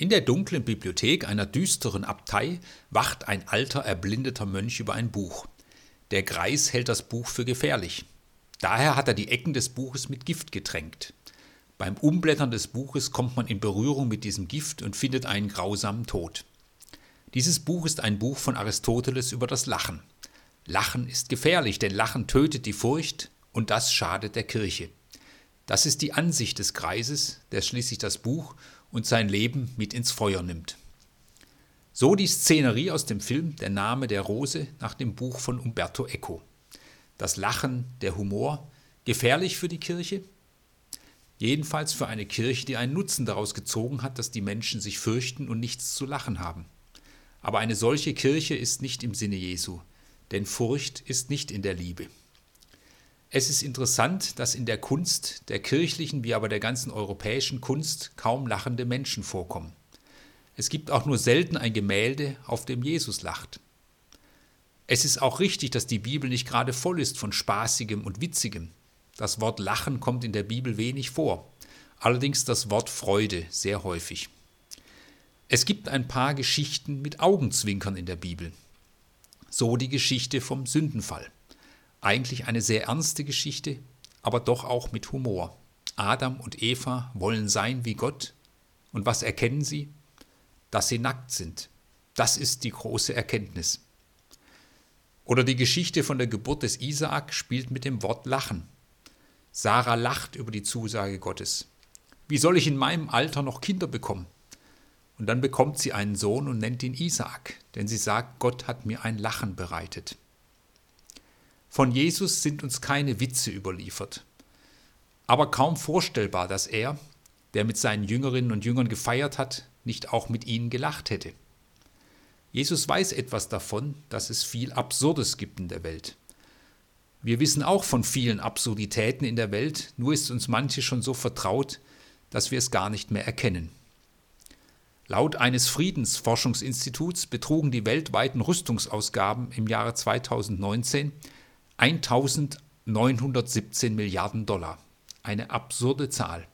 In der dunklen Bibliothek einer düsteren Abtei wacht ein alter, erblindeter Mönch über ein Buch. Der Greis hält das Buch für gefährlich. Daher hat er die Ecken des Buches mit Gift getränkt. Beim Umblättern des Buches kommt man in Berührung mit diesem Gift und findet einen grausamen Tod. Dieses Buch ist ein Buch von Aristoteles über das Lachen. Lachen ist gefährlich, denn Lachen tötet die Furcht und das schadet der Kirche. Das ist die Ansicht des Kreises, der schließlich das Buch und sein Leben mit ins Feuer nimmt. So die Szenerie aus dem Film Der Name der Rose nach dem Buch von Umberto Eco. Das Lachen, der Humor, gefährlich für die Kirche? Jedenfalls für eine Kirche, die einen Nutzen daraus gezogen hat, dass die Menschen sich fürchten und nichts zu lachen haben. Aber eine solche Kirche ist nicht im Sinne Jesu, denn Furcht ist nicht in der Liebe. Es ist interessant, dass in der Kunst, der kirchlichen wie aber der ganzen europäischen Kunst, kaum lachende Menschen vorkommen. Es gibt auch nur selten ein Gemälde, auf dem Jesus lacht. Es ist auch richtig, dass die Bibel nicht gerade voll ist von Spaßigem und Witzigem. Das Wort Lachen kommt in der Bibel wenig vor, allerdings das Wort Freude sehr häufig. Es gibt ein paar Geschichten mit Augenzwinkern in der Bibel. So die Geschichte vom Sündenfall. Eigentlich eine sehr ernste Geschichte, aber doch auch mit Humor. Adam und Eva wollen sein wie Gott. Und was erkennen sie? Dass sie nackt sind. Das ist die große Erkenntnis. Oder die Geschichte von der Geburt des Isaak spielt mit dem Wort Lachen. Sarah lacht über die Zusage Gottes. Wie soll ich in meinem Alter noch Kinder bekommen? Und dann bekommt sie einen Sohn und nennt ihn Isaak, denn sie sagt, Gott hat mir ein Lachen bereitet. Von Jesus sind uns keine Witze überliefert. Aber kaum vorstellbar, dass er, der mit seinen Jüngerinnen und Jüngern gefeiert hat, nicht auch mit ihnen gelacht hätte. Jesus weiß etwas davon, dass es viel Absurdes gibt in der Welt. Wir wissen auch von vielen Absurditäten in der Welt, nur ist uns manche schon so vertraut, dass wir es gar nicht mehr erkennen. Laut eines Friedensforschungsinstituts betrugen die weltweiten Rüstungsausgaben im Jahre 2019 1917 Milliarden Dollar. Eine absurde Zahl.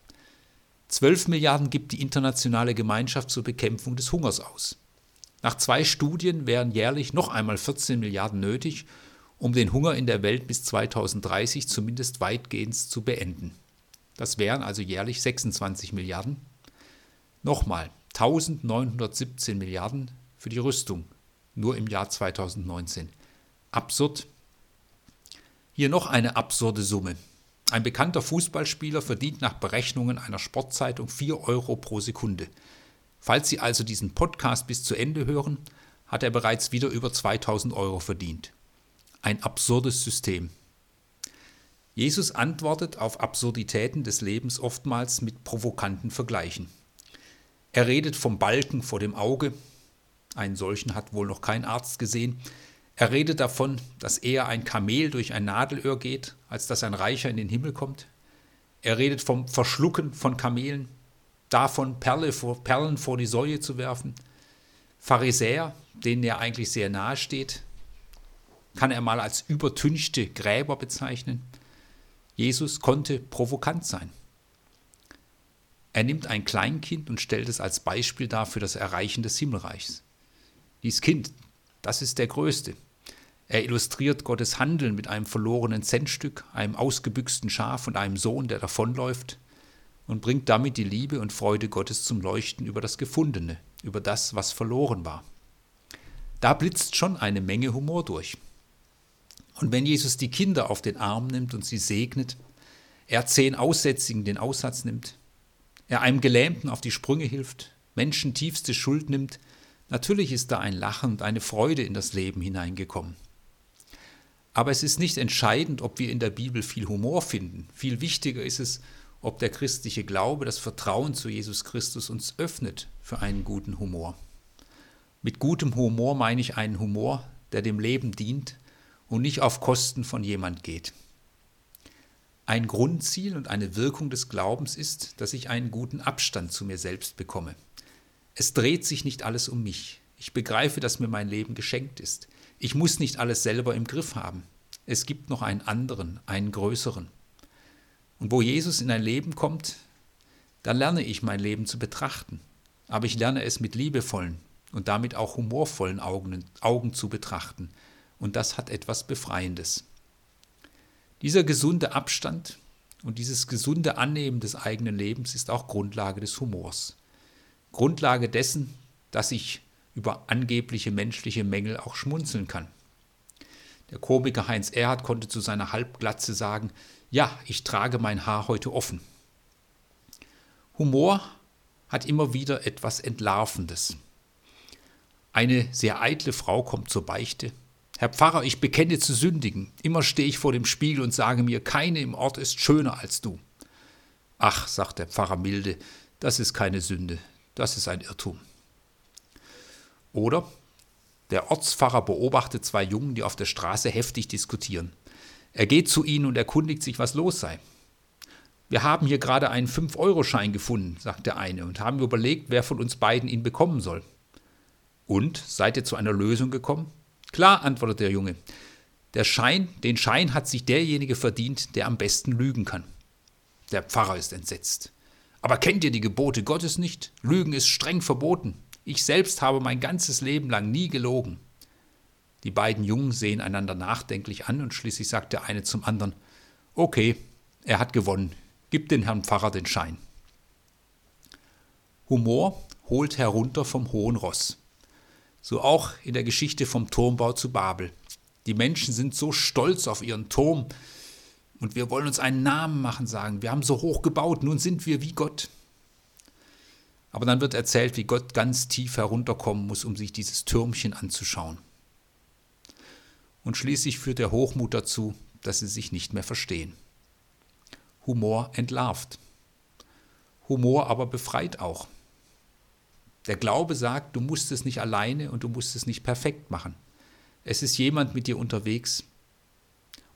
12 Milliarden gibt die internationale Gemeinschaft zur Bekämpfung des Hungers aus. Nach zwei Studien wären jährlich noch einmal 14 Milliarden nötig, um den Hunger in der Welt bis 2030 zumindest weitgehend zu beenden. Das wären also jährlich 26 Milliarden. Nochmal 1917 Milliarden für die Rüstung, nur im Jahr 2019. Absurd, hier noch eine absurde Summe. Ein bekannter Fußballspieler verdient nach Berechnungen einer Sportzeitung 4 Euro pro Sekunde. Falls Sie also diesen Podcast bis zu Ende hören, hat er bereits wieder über 2000 Euro verdient. Ein absurdes System. Jesus antwortet auf Absurditäten des Lebens oftmals mit provokanten Vergleichen. Er redet vom Balken vor dem Auge, einen solchen hat wohl noch kein Arzt gesehen, er redet davon, dass eher ein Kamel durch ein Nadelöhr geht, als dass ein Reicher in den Himmel kommt. Er redet vom Verschlucken von Kamelen, davon Perle vor, Perlen vor die Säue zu werfen. Pharisäer, denen er eigentlich sehr nahe steht, kann er mal als übertünchte Gräber bezeichnen. Jesus konnte provokant sein. Er nimmt ein Kleinkind und stellt es als Beispiel dar für das Erreichen des Himmelreichs. Dies Kind, das ist der Größte. Er illustriert Gottes Handeln mit einem verlorenen Centstück, einem ausgebüxten Schaf und einem Sohn, der davonläuft, und bringt damit die Liebe und Freude Gottes zum Leuchten über das Gefundene, über das, was verloren war. Da blitzt schon eine Menge Humor durch. Und wenn Jesus die Kinder auf den Arm nimmt und sie segnet, er zehn Aussätzigen den Aussatz nimmt, er einem Gelähmten auf die Sprünge hilft, Menschen tiefste Schuld nimmt, natürlich ist da ein Lachen und eine Freude in das Leben hineingekommen. Aber es ist nicht entscheidend, ob wir in der Bibel viel Humor finden. Viel wichtiger ist es, ob der christliche Glaube, das Vertrauen zu Jesus Christus uns öffnet für einen guten Humor. Mit gutem Humor meine ich einen Humor, der dem Leben dient und nicht auf Kosten von jemand geht. Ein Grundziel und eine Wirkung des Glaubens ist, dass ich einen guten Abstand zu mir selbst bekomme. Es dreht sich nicht alles um mich. Ich begreife, dass mir mein Leben geschenkt ist. Ich muss nicht alles selber im Griff haben. Es gibt noch einen anderen, einen größeren. Und wo Jesus in ein Leben kommt, dann lerne ich mein Leben zu betrachten. aber ich lerne es mit liebevollen und damit auch humorvollen Augen, Augen zu betrachten. Und das hat etwas Befreiendes. Dieser gesunde Abstand und dieses gesunde Annehmen des eigenen Lebens ist auch Grundlage des Humors. Grundlage dessen, dass ich über angebliche menschliche Mängel auch schmunzeln kann. Der Komiker Heinz Erhardt konnte zu seiner Halbglatze sagen, ja, ich trage mein Haar heute offen. Humor hat immer wieder etwas Entlarvendes. Eine sehr eitle Frau kommt zur Beichte. Herr Pfarrer, ich bekenne zu sündigen. Immer stehe ich vor dem Spiegel und sage mir, keine im Ort ist schöner als du. Ach, sagt der Pfarrer milde, das ist keine Sünde, das ist ein Irrtum. Oder der Ortspfarrer beobachtet zwei Jungen, die auf der Straße heftig diskutieren. Er geht zu ihnen und erkundigt sich, was los sei. Wir haben hier gerade einen 5-Euro-Schein gefunden, sagt der eine, und haben überlegt, wer von uns beiden ihn bekommen soll. Und seid ihr zu einer Lösung gekommen? Klar, antwortet der Junge. Der Schein, den Schein hat sich derjenige verdient, der am besten lügen kann. Der Pfarrer ist entsetzt. Aber kennt ihr die Gebote Gottes nicht? Lügen ist streng verboten. Ich selbst habe mein ganzes Leben lang nie gelogen. Die beiden Jungen sehen einander nachdenklich an und schließlich sagt der eine zum anderen, okay, er hat gewonnen, gib den Herrn Pfarrer den Schein. Humor holt herunter vom hohen Ross. So auch in der Geschichte vom Turmbau zu Babel. Die Menschen sind so stolz auf ihren Turm und wir wollen uns einen Namen machen, sagen, wir haben so hoch gebaut, nun sind wir wie Gott. Aber dann wird erzählt, wie Gott ganz tief herunterkommen muss, um sich dieses Türmchen anzuschauen. Und schließlich führt der Hochmut dazu, dass sie sich nicht mehr verstehen. Humor entlarvt. Humor aber befreit auch. Der Glaube sagt, du musst es nicht alleine und du musst es nicht perfekt machen. Es ist jemand mit dir unterwegs.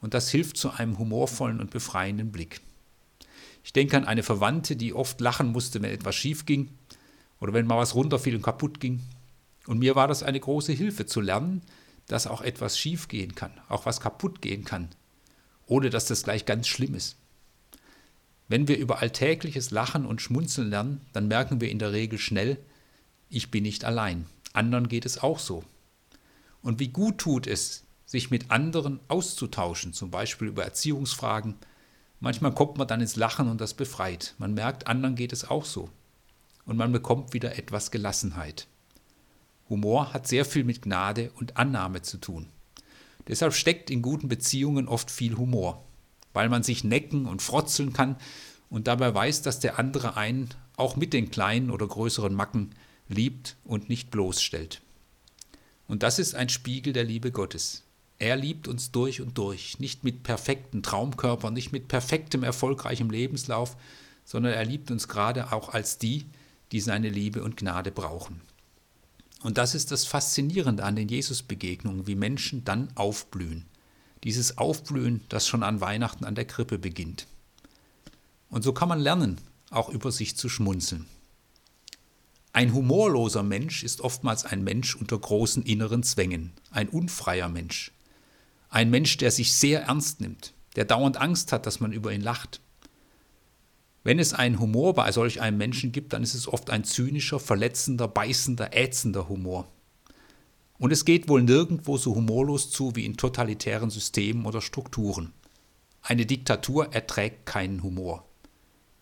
Und das hilft zu einem humorvollen und befreienden Blick. Ich denke an eine Verwandte, die oft lachen musste, wenn etwas schief ging oder wenn mal was runterfiel und kaputt ging. Und mir war das eine große Hilfe zu lernen, dass auch etwas schief gehen kann, auch was kaputt gehen kann, ohne dass das gleich ganz schlimm ist. Wenn wir über alltägliches Lachen und Schmunzeln lernen, dann merken wir in der Regel schnell, ich bin nicht allein, anderen geht es auch so. Und wie gut tut es, sich mit anderen auszutauschen, zum Beispiel über Erziehungsfragen, Manchmal kommt man dann ins Lachen und das befreit. Man merkt, anderen geht es auch so. Und man bekommt wieder etwas Gelassenheit. Humor hat sehr viel mit Gnade und Annahme zu tun. Deshalb steckt in guten Beziehungen oft viel Humor, weil man sich necken und frotzeln kann und dabei weiß, dass der andere einen auch mit den kleinen oder größeren Macken liebt und nicht bloßstellt. Und das ist ein Spiegel der Liebe Gottes. Er liebt uns durch und durch, nicht mit perfekten Traumkörpern, nicht mit perfektem, erfolgreichem Lebenslauf, sondern er liebt uns gerade auch als die, die seine Liebe und Gnade brauchen. Und das ist das Faszinierende an den Jesusbegegnungen, wie Menschen dann aufblühen. Dieses Aufblühen, das schon an Weihnachten an der Krippe beginnt. Und so kann man lernen, auch über sich zu schmunzeln. Ein humorloser Mensch ist oftmals ein Mensch unter großen inneren Zwängen, ein unfreier Mensch. Ein Mensch, der sich sehr ernst nimmt, der dauernd Angst hat, dass man über ihn lacht. Wenn es einen Humor bei solch einem Menschen gibt, dann ist es oft ein zynischer, verletzender, beißender, ätzender Humor. Und es geht wohl nirgendwo so humorlos zu wie in totalitären Systemen oder Strukturen. Eine Diktatur erträgt keinen Humor.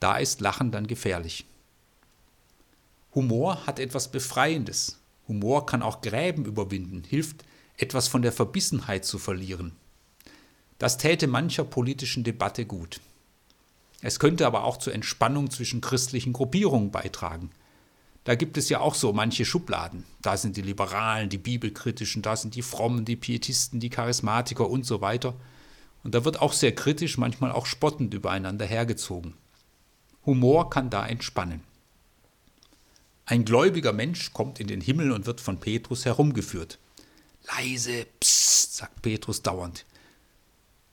Da ist Lachen dann gefährlich. Humor hat etwas Befreiendes. Humor kann auch Gräben überwinden, hilft etwas von der Verbissenheit zu verlieren. Das täte mancher politischen Debatte gut. Es könnte aber auch zur Entspannung zwischen christlichen Gruppierungen beitragen. Da gibt es ja auch so manche Schubladen. Da sind die Liberalen, die Bibelkritischen, da sind die Frommen, die Pietisten, die Charismatiker und so weiter. Und da wird auch sehr kritisch, manchmal auch spottend übereinander hergezogen. Humor kann da entspannen. Ein gläubiger Mensch kommt in den Himmel und wird von Petrus herumgeführt. Leise, psst, sagt Petrus dauernd.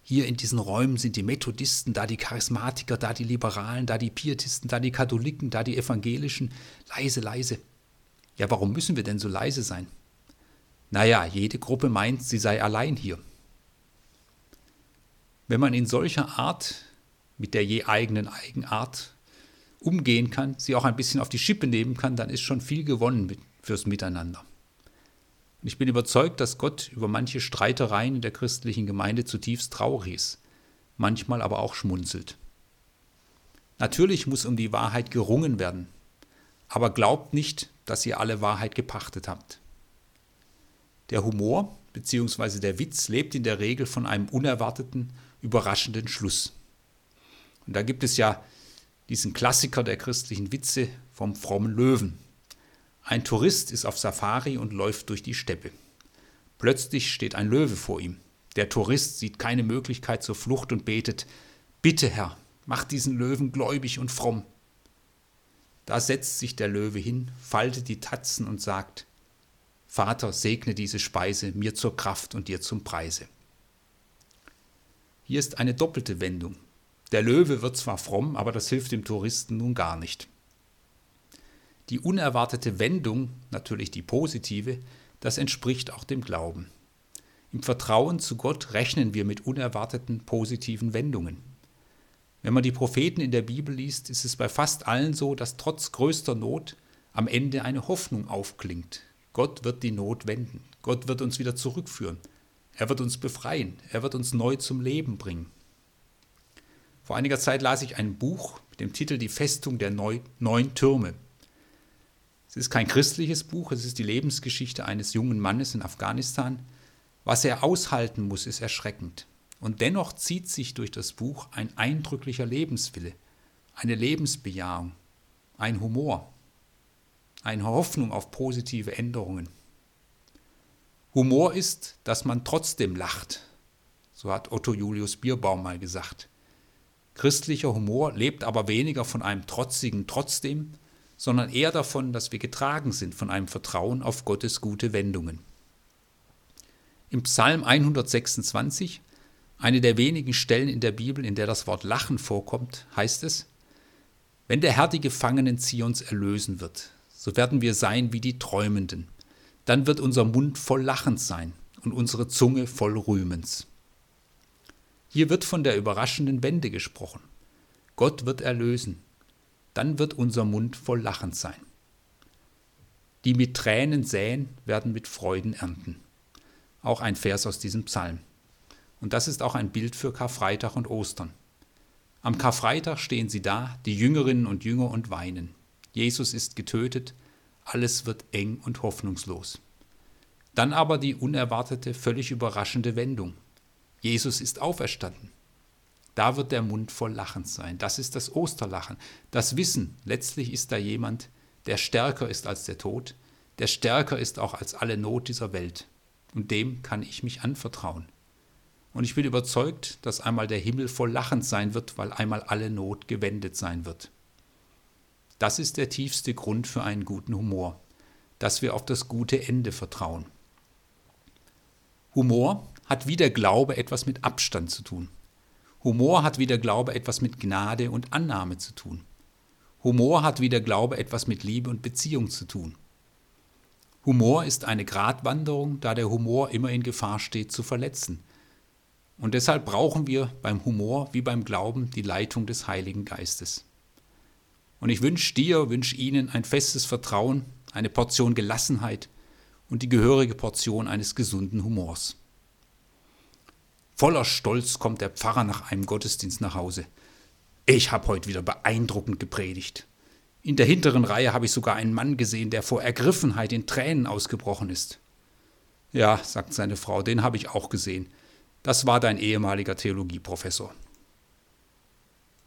Hier in diesen Räumen sind die Methodisten, da die Charismatiker, da die Liberalen, da die Pietisten, da die Katholiken, da die Evangelischen. Leise, leise. Ja, warum müssen wir denn so leise sein? Naja, jede Gruppe meint, sie sei allein hier. Wenn man in solcher Art, mit der je eigenen Eigenart, umgehen kann, sie auch ein bisschen auf die Schippe nehmen kann, dann ist schon viel gewonnen fürs Miteinander. Und ich bin überzeugt, dass Gott über manche Streitereien in der christlichen Gemeinde zutiefst traurig ist, manchmal aber auch schmunzelt. Natürlich muss um die Wahrheit gerungen werden, aber glaubt nicht, dass ihr alle Wahrheit gepachtet habt. Der Humor bzw. der Witz lebt in der Regel von einem unerwarteten, überraschenden Schluss. Und da gibt es ja diesen Klassiker der christlichen Witze vom frommen Löwen. Ein Tourist ist auf Safari und läuft durch die Steppe. Plötzlich steht ein Löwe vor ihm. Der Tourist sieht keine Möglichkeit zur Flucht und betet, Bitte Herr, mach diesen Löwen gläubig und fromm. Da setzt sich der Löwe hin, faltet die Tatzen und sagt, Vater, segne diese Speise mir zur Kraft und dir zum Preise. Hier ist eine doppelte Wendung. Der Löwe wird zwar fromm, aber das hilft dem Touristen nun gar nicht. Die unerwartete Wendung, natürlich die positive, das entspricht auch dem Glauben. Im Vertrauen zu Gott rechnen wir mit unerwarteten positiven Wendungen. Wenn man die Propheten in der Bibel liest, ist es bei fast allen so, dass trotz größter Not am Ende eine Hoffnung aufklingt. Gott wird die Not wenden. Gott wird uns wieder zurückführen. Er wird uns befreien. Er wird uns neu zum Leben bringen. Vor einiger Zeit las ich ein Buch mit dem Titel Die Festung der neun Türme. Es ist kein christliches Buch, es ist die Lebensgeschichte eines jungen Mannes in Afghanistan. Was er aushalten muss, ist erschreckend. Und dennoch zieht sich durch das Buch ein eindrücklicher Lebenswille, eine Lebensbejahung, ein Humor, eine Hoffnung auf positive Änderungen. Humor ist, dass man trotzdem lacht, so hat Otto Julius Bierbaum mal gesagt. Christlicher Humor lebt aber weniger von einem trotzigen Trotzdem, sondern eher davon, dass wir getragen sind von einem Vertrauen auf Gottes gute Wendungen. Im Psalm 126, eine der wenigen Stellen in der Bibel, in der das Wort Lachen vorkommt, heißt es, wenn der Herr die Gefangenen Zions erlösen wird, so werden wir sein wie die Träumenden. Dann wird unser Mund voll Lachens sein und unsere Zunge voll Rühmens. Hier wird von der überraschenden Wende gesprochen. Gott wird erlösen dann wird unser Mund voll Lachens sein. Die mit Tränen säen, werden mit Freuden ernten. Auch ein Vers aus diesem Psalm. Und das ist auch ein Bild für Karfreitag und Ostern. Am Karfreitag stehen sie da, die Jüngerinnen und Jünger, und weinen. Jesus ist getötet, alles wird eng und hoffnungslos. Dann aber die unerwartete, völlig überraschende Wendung. Jesus ist auferstanden. Da wird der Mund voll Lachens sein. Das ist das Osterlachen. Das Wissen, letztlich ist da jemand, der stärker ist als der Tod, der stärker ist auch als alle Not dieser Welt. Und dem kann ich mich anvertrauen. Und ich bin überzeugt, dass einmal der Himmel voll Lachens sein wird, weil einmal alle Not gewendet sein wird. Das ist der tiefste Grund für einen guten Humor, dass wir auf das gute Ende vertrauen. Humor hat wie der Glaube etwas mit Abstand zu tun. Humor hat wie der Glaube etwas mit Gnade und Annahme zu tun. Humor hat wie der Glaube etwas mit Liebe und Beziehung zu tun. Humor ist eine Gratwanderung, da der Humor immer in Gefahr steht zu verletzen. Und deshalb brauchen wir beim Humor wie beim Glauben die Leitung des Heiligen Geistes. Und ich wünsche dir, wünsche Ihnen ein festes Vertrauen, eine Portion Gelassenheit und die gehörige Portion eines gesunden Humors. Voller Stolz kommt der Pfarrer nach einem Gottesdienst nach Hause. Ich habe heute wieder beeindruckend gepredigt. In der hinteren Reihe habe ich sogar einen Mann gesehen, der vor Ergriffenheit in Tränen ausgebrochen ist. Ja, sagt seine Frau, den habe ich auch gesehen. Das war dein ehemaliger Theologieprofessor.